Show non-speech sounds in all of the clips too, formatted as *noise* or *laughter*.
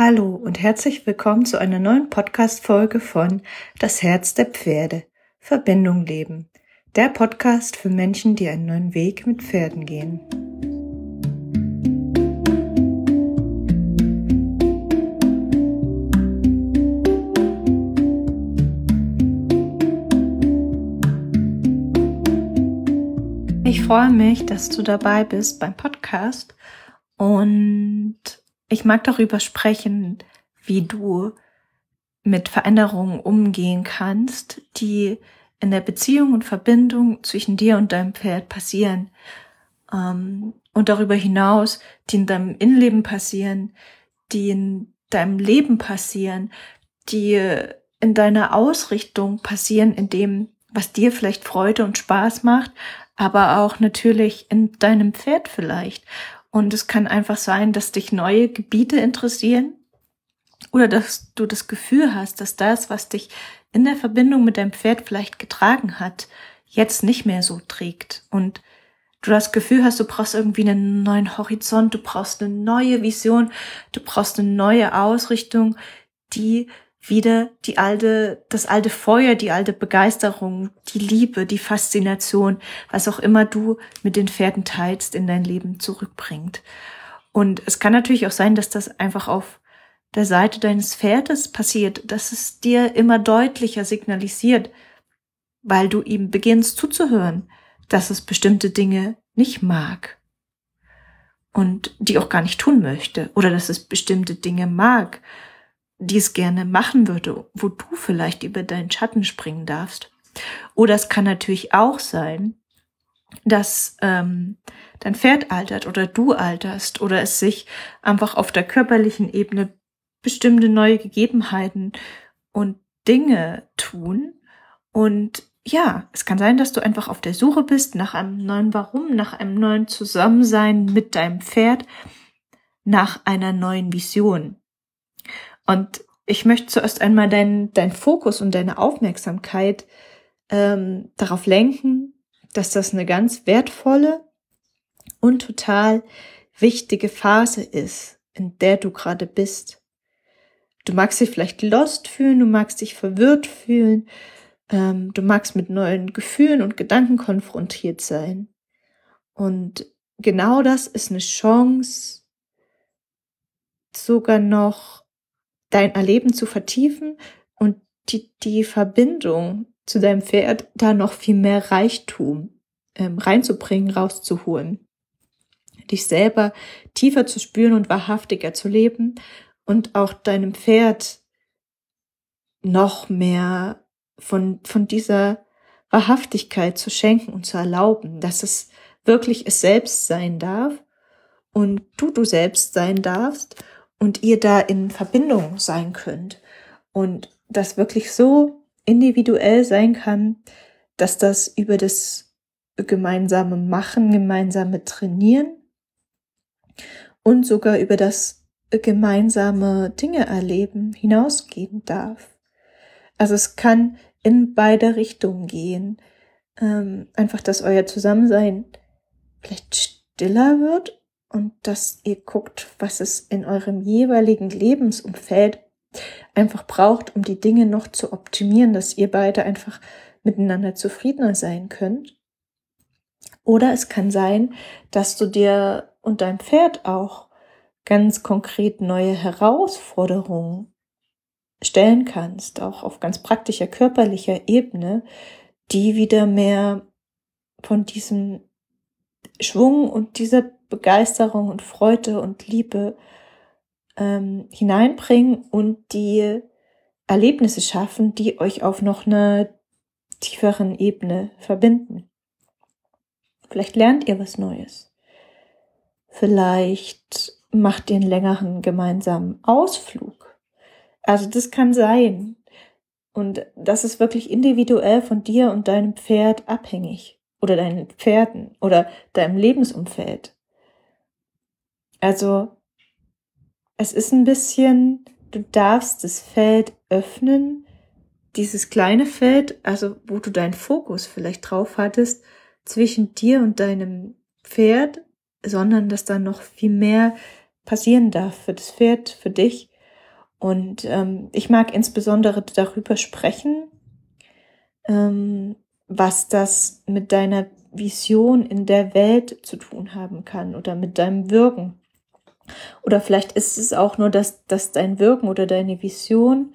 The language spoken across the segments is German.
Hallo und herzlich willkommen zu einer neuen Podcast-Folge von Das Herz der Pferde. Verbindung leben. Der Podcast für Menschen, die einen neuen Weg mit Pferden gehen. Ich freue mich, dass du dabei bist beim Podcast und ich mag darüber sprechen, wie du mit Veränderungen umgehen kannst, die in der Beziehung und Verbindung zwischen dir und deinem Pferd passieren. Ähm, und darüber hinaus, die in deinem Innenleben passieren, die in deinem Leben passieren, die in deiner Ausrichtung passieren, in dem, was dir vielleicht Freude und Spaß macht, aber auch natürlich in deinem Pferd vielleicht. Und es kann einfach sein, dass dich neue Gebiete interessieren oder dass du das Gefühl hast, dass das, was dich in der Verbindung mit deinem Pferd vielleicht getragen hat, jetzt nicht mehr so trägt. Und du das Gefühl hast, du brauchst irgendwie einen neuen Horizont, du brauchst eine neue Vision, du brauchst eine neue Ausrichtung, die wieder die alte, das alte Feuer, die alte Begeisterung, die Liebe, die Faszination, was auch immer du mit den Pferden teilst, in dein Leben zurückbringt. Und es kann natürlich auch sein, dass das einfach auf der Seite deines Pferdes passiert, dass es dir immer deutlicher signalisiert, weil du ihm beginnst zuzuhören, dass es bestimmte Dinge nicht mag und die auch gar nicht tun möchte oder dass es bestimmte Dinge mag die es gerne machen würde, wo du vielleicht über deinen Schatten springen darfst. Oder es kann natürlich auch sein, dass ähm, dein Pferd altert oder du alterst oder es sich einfach auf der körperlichen Ebene bestimmte neue Gegebenheiten und Dinge tun. Und ja, es kann sein, dass du einfach auf der Suche bist nach einem neuen Warum, nach einem neuen Zusammensein mit deinem Pferd, nach einer neuen Vision. Und ich möchte zuerst einmal deinen dein Fokus und deine Aufmerksamkeit ähm, darauf lenken, dass das eine ganz wertvolle und total wichtige Phase ist, in der du gerade bist. Du magst dich vielleicht lost fühlen, du magst dich verwirrt fühlen, ähm, du magst mit neuen Gefühlen und Gedanken konfrontiert sein. Und genau das ist eine Chance, sogar noch dein Erleben zu vertiefen und die, die Verbindung zu deinem Pferd da noch viel mehr Reichtum ähm, reinzubringen, rauszuholen. Dich selber tiefer zu spüren und wahrhaftiger zu leben und auch deinem Pferd noch mehr von, von dieser Wahrhaftigkeit zu schenken und zu erlauben, dass es wirklich es selbst sein darf und du du selbst sein darfst und ihr da in Verbindung sein könnt und das wirklich so individuell sein kann, dass das über das gemeinsame Machen, gemeinsame Trainieren und sogar über das gemeinsame Dinge erleben hinausgehen darf. Also es kann in beide Richtungen gehen. Ähm, einfach, dass euer Zusammensein vielleicht stiller wird und dass ihr guckt, was es in eurem jeweiligen Lebensumfeld einfach braucht, um die Dinge noch zu optimieren, dass ihr beide einfach miteinander zufriedener sein könnt. Oder es kann sein, dass du dir und dein Pferd auch ganz konkret neue Herausforderungen stellen kannst, auch auf ganz praktischer körperlicher Ebene, die wieder mehr von diesem Schwung und dieser Begeisterung und Freude und Liebe ähm, hineinbringen und die Erlebnisse schaffen, die euch auf noch einer tieferen Ebene verbinden. Vielleicht lernt ihr was Neues. Vielleicht macht ihr einen längeren gemeinsamen Ausflug. Also das kann sein. Und das ist wirklich individuell von dir und deinem Pferd abhängig. Oder deinen Pferden oder deinem Lebensumfeld. Also es ist ein bisschen, du darfst das Feld öffnen, dieses kleine Feld, also wo du deinen Fokus vielleicht drauf hattest, zwischen dir und deinem Pferd, sondern dass da noch viel mehr passieren darf für das Pferd, für dich Und ähm, ich mag insbesondere darüber sprechen, ähm, was das mit deiner Vision in der Welt zu tun haben kann oder mit deinem Wirken. Oder vielleicht ist es auch nur, dass, dass dein Wirken oder deine Vision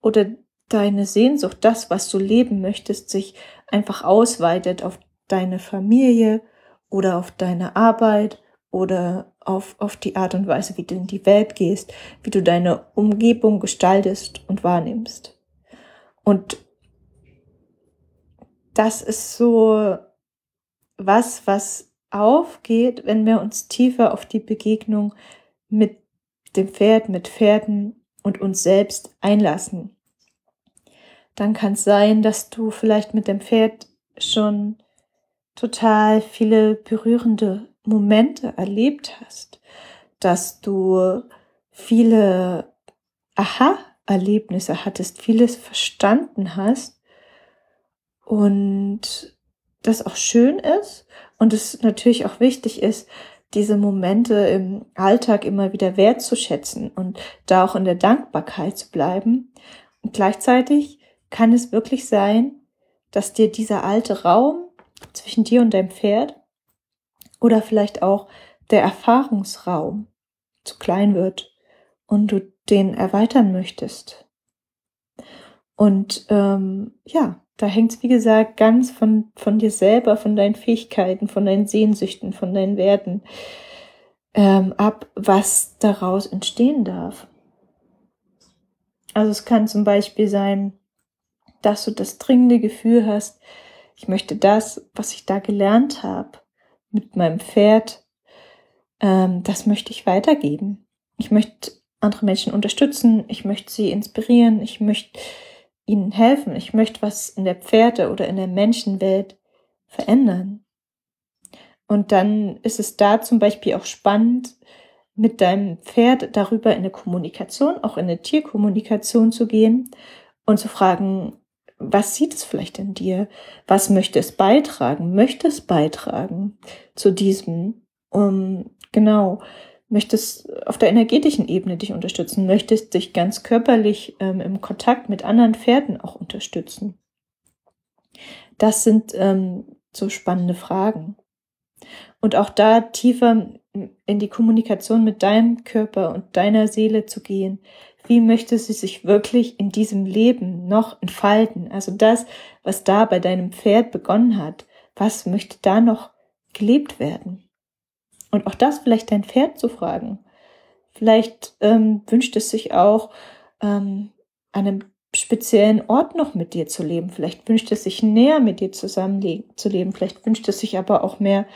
oder deine Sehnsucht, das, was du leben möchtest, sich einfach ausweitet auf deine Familie oder auf deine Arbeit oder auf, auf die Art und Weise, wie du in die Welt gehst, wie du deine Umgebung gestaltest und wahrnimmst. Und das ist so was, was aufgeht, wenn wir uns tiefer auf die Begegnung mit dem Pferd, mit Pferden und uns selbst einlassen. Dann kann es sein, dass du vielleicht mit dem Pferd schon total viele berührende Momente erlebt hast, dass du viele Aha-Erlebnisse hattest, vieles verstanden hast und das auch schön ist und es natürlich auch wichtig ist, diese Momente im Alltag immer wieder wertzuschätzen und da auch in der Dankbarkeit zu bleiben. Und gleichzeitig kann es wirklich sein, dass dir dieser alte Raum zwischen dir und deinem Pferd oder vielleicht auch der Erfahrungsraum zu klein wird und du den erweitern möchtest. Und ähm, ja, da hängt es, wie gesagt, ganz von, von dir selber, von deinen Fähigkeiten, von deinen Sehnsüchten, von deinen Werten ähm, ab, was daraus entstehen darf. Also es kann zum Beispiel sein, dass du das dringende Gefühl hast, ich möchte das, was ich da gelernt habe, mit meinem Pferd, ähm, das möchte ich weitergeben. Ich möchte andere Menschen unterstützen, ich möchte sie inspirieren, ich möchte ihnen helfen. Ich möchte was in der Pferde- oder in der Menschenwelt verändern. Und dann ist es da zum Beispiel auch spannend, mit deinem Pferd darüber in eine Kommunikation, auch in eine Tierkommunikation zu gehen und zu fragen, was sieht es vielleicht in dir? Was möchte es beitragen? Möchte es beitragen zu diesem? Um, genau, möchtest auf der energetischen Ebene dich unterstützen, möchtest dich ganz körperlich ähm, im Kontakt mit anderen Pferden auch unterstützen. Das sind ähm, so spannende Fragen. Und auch da tiefer in die Kommunikation mit deinem Körper und deiner Seele zu gehen. Wie möchte sie sich wirklich in diesem Leben noch entfalten? Also das, was da bei deinem Pferd begonnen hat, was möchte da noch gelebt werden? Und auch das vielleicht dein Pferd zu fragen. Vielleicht ähm, wünscht es sich auch, ähm, an einem speziellen Ort noch mit dir zu leben. Vielleicht wünscht es sich näher mit dir zusammen zu leben. Vielleicht wünscht es sich aber auch mehr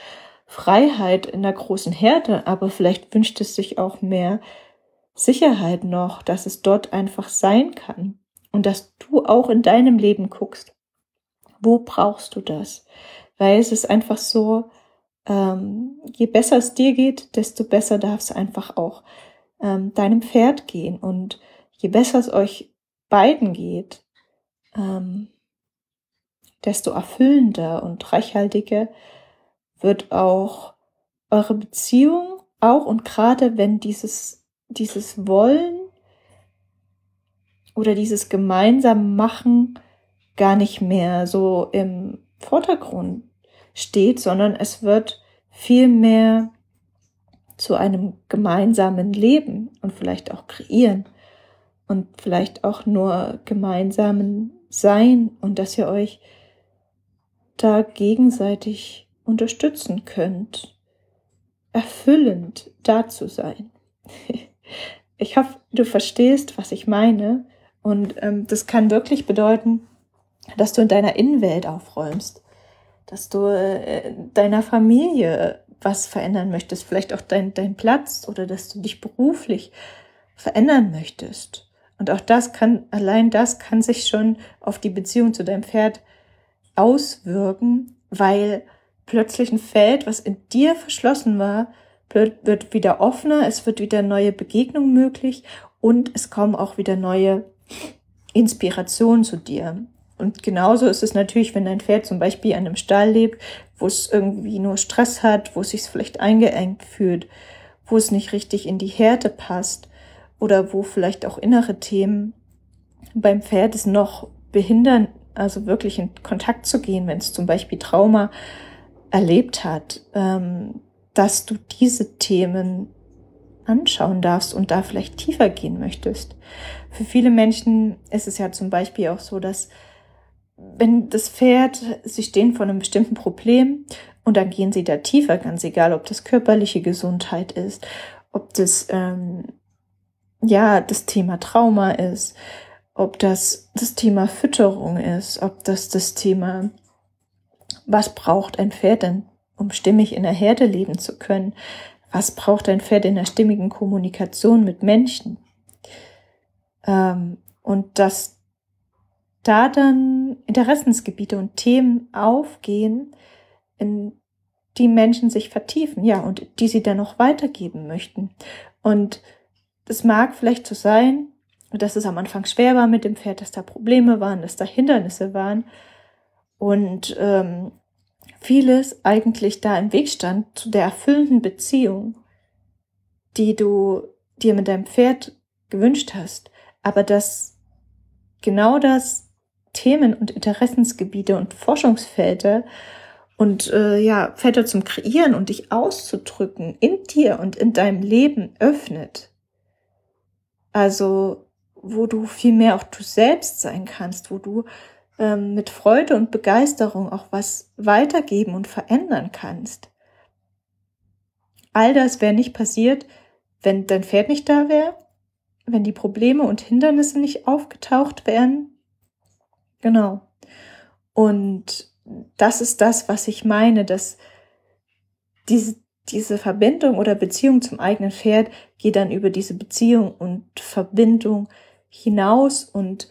Freiheit in der großen Herde. Aber vielleicht wünscht es sich auch mehr Sicherheit noch, dass es dort einfach sein kann. Und dass du auch in deinem Leben guckst. Wo brauchst du das? Weil es ist einfach so, ähm, je besser es dir geht, desto besser darf es einfach auch ähm, deinem Pferd gehen. Und je besser es euch beiden geht, ähm, desto erfüllender und reichhaltiger wird auch eure Beziehung, auch und gerade wenn dieses, dieses Wollen oder dieses gemeinsame Machen gar nicht mehr so im Vordergrund steht, sondern es wird vielmehr zu einem gemeinsamen Leben und vielleicht auch kreieren und vielleicht auch nur gemeinsamen Sein und dass ihr euch da gegenseitig unterstützen könnt, erfüllend da zu sein. *laughs* Ich hoffe, du verstehst, was ich meine. Und ähm, das kann wirklich bedeuten, dass du in deiner Innenwelt aufräumst dass du äh, deiner Familie was verändern möchtest, vielleicht auch dein, dein Platz oder dass du dich beruflich verändern möchtest. Und auch das kann, allein das kann sich schon auf die Beziehung zu deinem Pferd auswirken, weil plötzlich ein Feld, was in dir verschlossen war, wird wieder offener, es wird wieder neue Begegnungen möglich und es kommen auch wieder neue Inspirationen zu dir. Und genauso ist es natürlich, wenn dein Pferd zum Beispiel an einem Stall lebt, wo es irgendwie nur Stress hat, wo es sich vielleicht eingeengt fühlt, wo es nicht richtig in die Härte passt, oder wo vielleicht auch innere Themen beim Pferd es noch behindern, also wirklich in Kontakt zu gehen, wenn es zum Beispiel Trauma erlebt hat, ähm, dass du diese Themen anschauen darfst und da vielleicht tiefer gehen möchtest. Für viele Menschen ist es ja zum Beispiel auch so, dass wenn das Pferd, sie stehen vor einem bestimmten Problem und dann gehen sie da tiefer, ganz egal, ob das körperliche Gesundheit ist, ob das ähm, ja das Thema Trauma ist, ob das das Thema Fütterung ist, ob das das Thema, was braucht ein Pferd denn, um stimmig in der Herde leben zu können? Was braucht ein Pferd in der stimmigen Kommunikation mit Menschen? Ähm, und dass da dann Interessensgebiete und Themen aufgehen, in die Menschen sich vertiefen, ja, und die sie dann noch weitergeben möchten. Und es mag vielleicht so sein, dass es am Anfang schwer war mit dem Pferd, dass da Probleme waren, dass da Hindernisse waren und ähm, vieles eigentlich da im Weg stand zu der erfüllenden Beziehung, die du dir mit deinem Pferd gewünscht hast, aber dass genau das Themen und Interessensgebiete und Forschungsfelder und äh, ja, Felder zum Kreieren und dich auszudrücken in dir und in deinem Leben öffnet. Also, wo du viel mehr auch du selbst sein kannst, wo du ähm, mit Freude und Begeisterung auch was weitergeben und verändern kannst. All das wäre nicht passiert, wenn dein Pferd nicht da wäre, wenn die Probleme und Hindernisse nicht aufgetaucht wären. Genau. Und das ist das, was ich meine, dass diese, diese Verbindung oder Beziehung zum eigenen Pferd geht dann über diese Beziehung und Verbindung hinaus und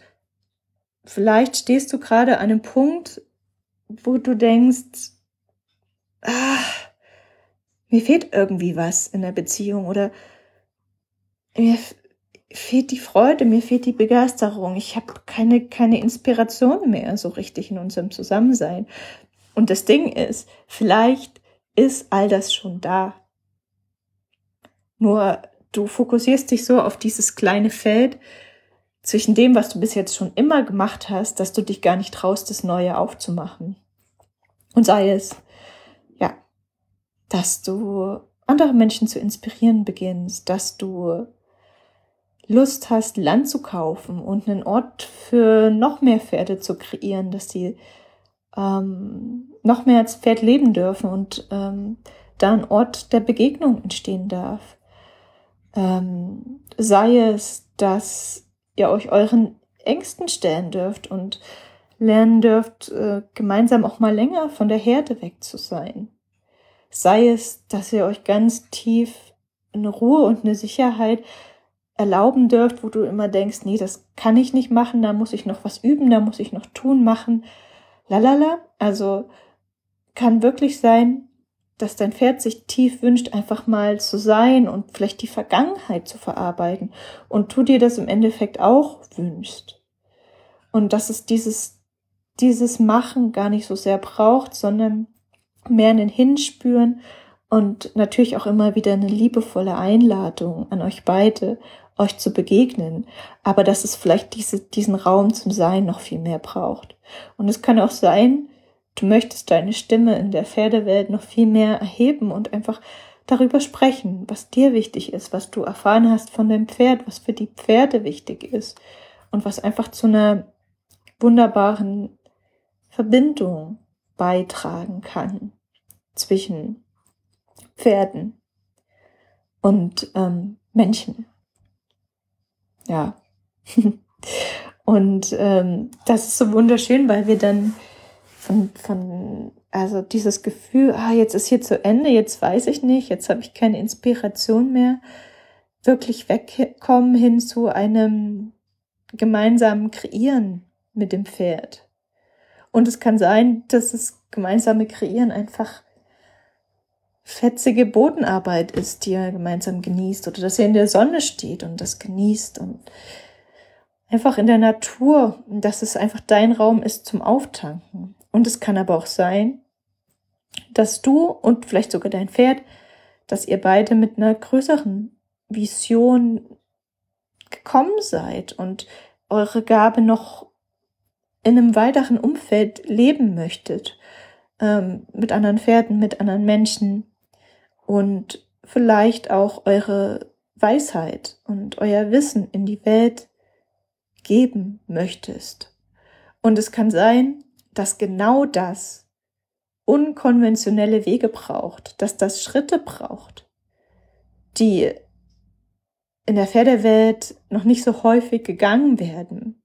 vielleicht stehst du gerade an einem Punkt, wo du denkst, ah, mir fehlt irgendwie was in der Beziehung oder mir fehlt die Freude, mir fehlt die Begeisterung. Ich habe keine, keine Inspiration mehr so richtig in unserem Zusammensein. Und das Ding ist, vielleicht ist all das schon da. Nur du fokussierst dich so auf dieses kleine Feld zwischen dem, was du bis jetzt schon immer gemacht hast, dass du dich gar nicht traust, das Neue aufzumachen. Und sei es, ja, dass du andere Menschen zu inspirieren beginnst, dass du Lust hast, Land zu kaufen und einen Ort für noch mehr Pferde zu kreieren, dass sie ähm, noch mehr als Pferd leben dürfen und ähm, da ein Ort der Begegnung entstehen darf. Ähm, sei es, dass ihr euch euren Ängsten stellen dürft und lernen dürft, äh, gemeinsam auch mal länger von der Herde weg zu sein. Sei es, dass ihr euch ganz tief eine Ruhe und eine Sicherheit erlauben dürft, wo du immer denkst, nee, das kann ich nicht machen, da muss ich noch was üben, da muss ich noch tun, machen. Lalala. Also kann wirklich sein, dass dein Pferd sich tief wünscht, einfach mal zu sein und vielleicht die Vergangenheit zu verarbeiten und du dir das im Endeffekt auch wünschst. Und dass es dieses, dieses Machen gar nicht so sehr braucht, sondern mehr einen Hinspüren und natürlich auch immer wieder eine liebevolle Einladung an euch beide, euch zu begegnen, aber dass es vielleicht diese, diesen Raum zum Sein noch viel mehr braucht. Und es kann auch sein, du möchtest deine Stimme in der Pferdewelt noch viel mehr erheben und einfach darüber sprechen, was dir wichtig ist, was du erfahren hast von deinem Pferd, was für die Pferde wichtig ist und was einfach zu einer wunderbaren Verbindung beitragen kann zwischen Pferden und ähm, Menschen. Ja. *laughs* Und ähm, das ist so wunderschön, weil wir dann von, von, also dieses Gefühl, ah, jetzt ist hier zu Ende, jetzt weiß ich nicht, jetzt habe ich keine Inspiration mehr, wirklich wegkommen hin zu einem gemeinsamen Kreieren mit dem Pferd. Und es kann sein, dass das gemeinsame Kreieren einfach fetzige Bodenarbeit ist, die ihr gemeinsam genießt oder dass ihr in der Sonne steht und das genießt und einfach in der Natur, dass es einfach dein Raum ist zum Auftanken. Und es kann aber auch sein, dass du und vielleicht sogar dein Pferd, dass ihr beide mit einer größeren Vision gekommen seid und eure Gabe noch in einem weiteren Umfeld leben möchtet, ähm, mit anderen Pferden, mit anderen Menschen und vielleicht auch eure Weisheit und euer Wissen in die Welt geben möchtest. Und es kann sein, dass genau das unkonventionelle Wege braucht, dass das Schritte braucht, die in der Pferdewelt noch nicht so häufig gegangen werden,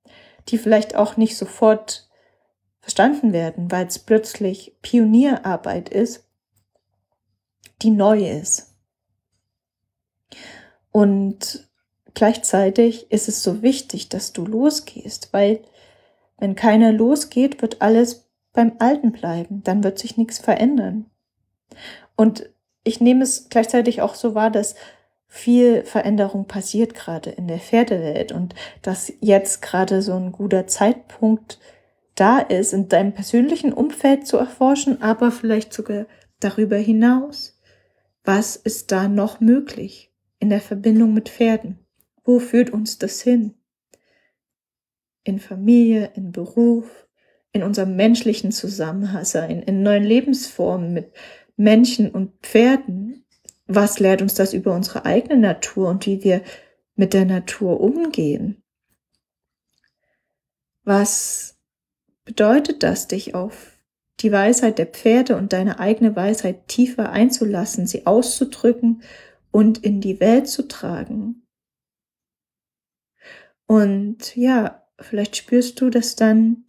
die vielleicht auch nicht sofort verstanden werden, weil es plötzlich Pionierarbeit ist, die neu ist. Und gleichzeitig ist es so wichtig, dass du losgehst, weil wenn keiner losgeht, wird alles beim Alten bleiben, dann wird sich nichts verändern. Und ich nehme es gleichzeitig auch so wahr, dass viel Veränderung passiert gerade in der Pferdewelt und dass jetzt gerade so ein guter Zeitpunkt da ist, in deinem persönlichen Umfeld zu erforschen, aber vielleicht sogar darüber hinaus. Was ist da noch möglich in der Verbindung mit Pferden? Wo führt uns das hin? In Familie, in Beruf, in unserem menschlichen Zusammensein, in neuen Lebensformen mit Menschen und Pferden was lehrt uns das über unsere eigene Natur und wie wir mit der Natur umgehen? Was bedeutet das, dich auf die Weisheit der Pferde und deine eigene Weisheit tiefer einzulassen, sie auszudrücken und in die Welt zu tragen? Und ja, vielleicht spürst du das dann,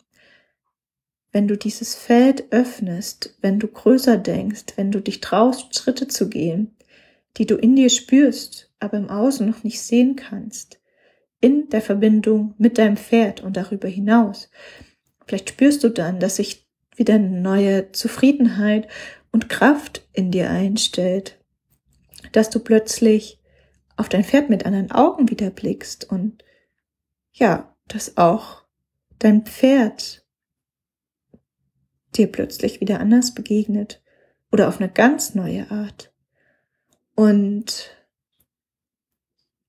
wenn du dieses Feld öffnest, wenn du größer denkst, wenn du dich traust, Schritte zu gehen, die du in dir spürst, aber im Außen noch nicht sehen kannst, in der Verbindung mit deinem Pferd und darüber hinaus. Vielleicht spürst du dann, dass sich wieder neue Zufriedenheit und Kraft in dir einstellt, dass du plötzlich auf dein Pferd mit anderen Augen wieder blickst und ja, dass auch dein Pferd dir plötzlich wieder anders begegnet oder auf eine ganz neue Art. Und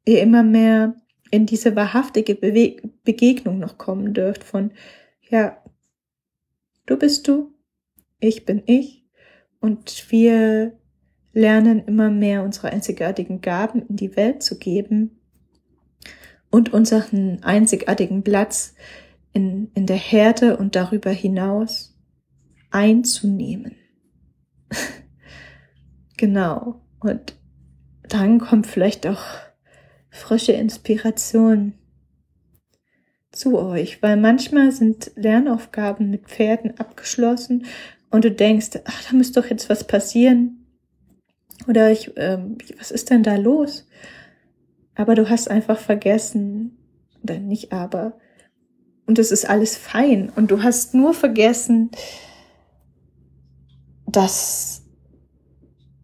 ihr immer mehr in diese wahrhaftige Bewe Begegnung noch kommen dürft von, ja, du bist du, ich bin ich und wir lernen immer mehr unsere einzigartigen Gaben in die Welt zu geben und unseren einzigartigen Platz in, in der Herde und darüber hinaus einzunehmen. *laughs* genau. Und dann kommt vielleicht auch frische Inspiration zu euch, weil manchmal sind Lernaufgaben mit Pferden abgeschlossen und du denkst, ach, da müsste doch jetzt was passieren. Oder ich, äh, was ist denn da los? Aber du hast einfach vergessen, oder nicht aber, und es ist alles fein. Und du hast nur vergessen, dass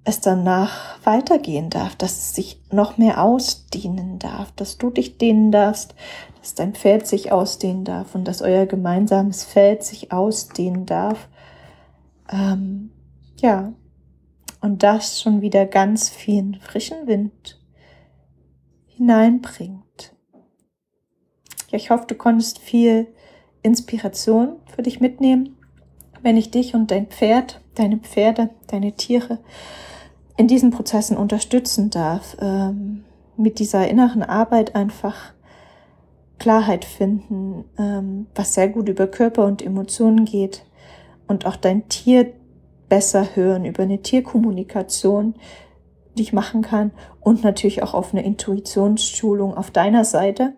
es danach weitergehen darf, dass es sich noch mehr ausdehnen darf, dass du dich dehnen darfst, dass dein Pferd sich ausdehnen darf und dass euer gemeinsames Feld sich ausdehnen darf. Ähm, ja, und das schon wieder ganz viel frischen Wind hineinbringt. Ja, ich hoffe, du konntest viel Inspiration für dich mitnehmen, wenn ich dich und dein Pferd, deine Pferde, deine Tiere in diesen Prozessen unterstützen darf, ähm, mit dieser inneren Arbeit einfach Klarheit finden, ähm, was sehr gut über Körper und Emotionen geht und auch dein Tier besser hören über eine Tierkommunikation, die ich machen kann und natürlich auch auf eine Intuitionsschulung auf deiner Seite.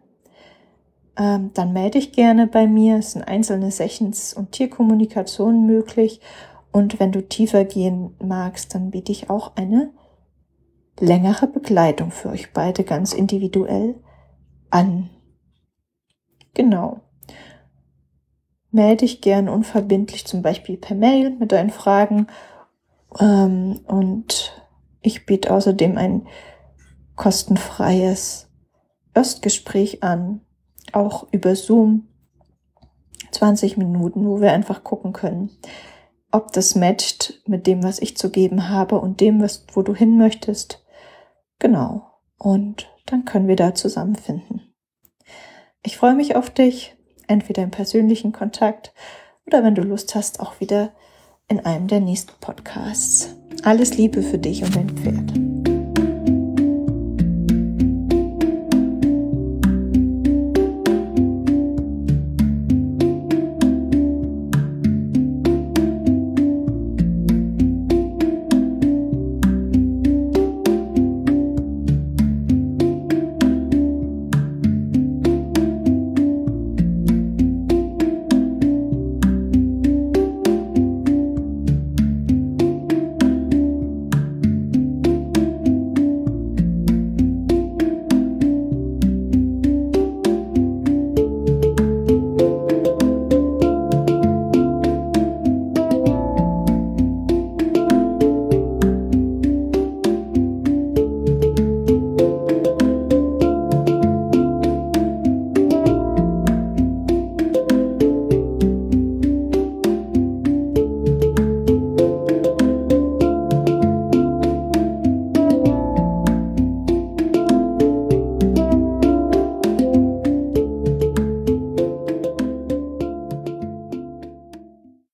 Ähm, dann melde dich gerne bei mir. Es sind einzelne Sessions und Tierkommunikation möglich und wenn du tiefer gehen magst, dann biete ich auch eine längere Begleitung für euch beide ganz individuell an. Genau. Melde dich gern unverbindlich, zum Beispiel per Mail mit deinen Fragen. Ähm, und ich biete außerdem ein kostenfreies Erstgespräch an, auch über Zoom. 20 Minuten, wo wir einfach gucken können, ob das matcht mit dem, was ich zu geben habe und dem, was, wo du hin möchtest. Genau. Und dann können wir da zusammenfinden. Ich freue mich auf dich, entweder im persönlichen Kontakt oder wenn du Lust hast, auch wieder in einem der nächsten Podcasts. Alles Liebe für dich und dein Pferd.